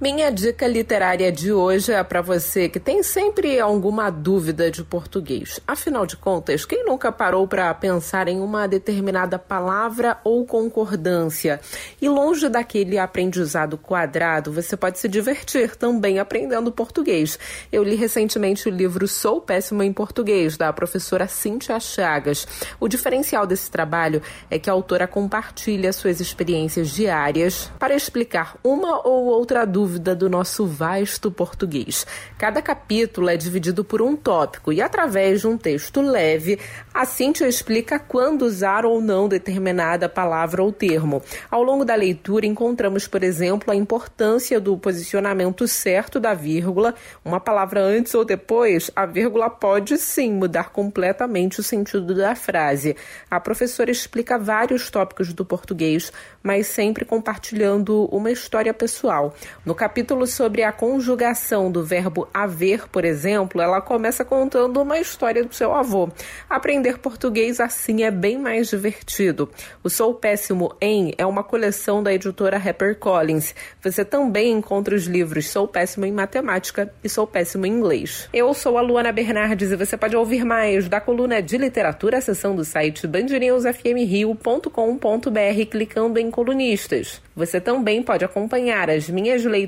Minha dica literária de hoje é para você que tem sempre alguma dúvida de português. Afinal de contas, quem nunca parou para pensar em uma determinada palavra ou concordância? E longe daquele aprendizado quadrado, você pode se divertir também aprendendo português. Eu li recentemente o livro Sou Péssimo em Português, da professora Cíntia Chagas. O diferencial desse trabalho é que a autora compartilha suas experiências diárias para explicar uma ou outra dúvida dúvida do nosso vasto português. Cada capítulo é dividido por um tópico e, através de um texto leve, a Cíntia explica quando usar ou não determinada palavra ou termo. Ao longo da leitura, encontramos, por exemplo, a importância do posicionamento certo da vírgula. Uma palavra antes ou depois, a vírgula pode sim mudar completamente o sentido da frase. A professora explica vários tópicos do português, mas sempre compartilhando uma história pessoal. No capítulo sobre a conjugação do verbo haver, por exemplo, ela começa contando uma história do seu avô. Aprender português assim é bem mais divertido. O Sou Péssimo em é uma coleção da editora HarperCollins. Você também encontra os livros Sou Péssimo em Matemática e Sou Péssimo em Inglês. Eu sou a Luana Bernardes e você pode ouvir mais da coluna de literatura, seção do site bandnewsfmrio.com.br clicando em colunistas. Você também pode acompanhar as minhas leituras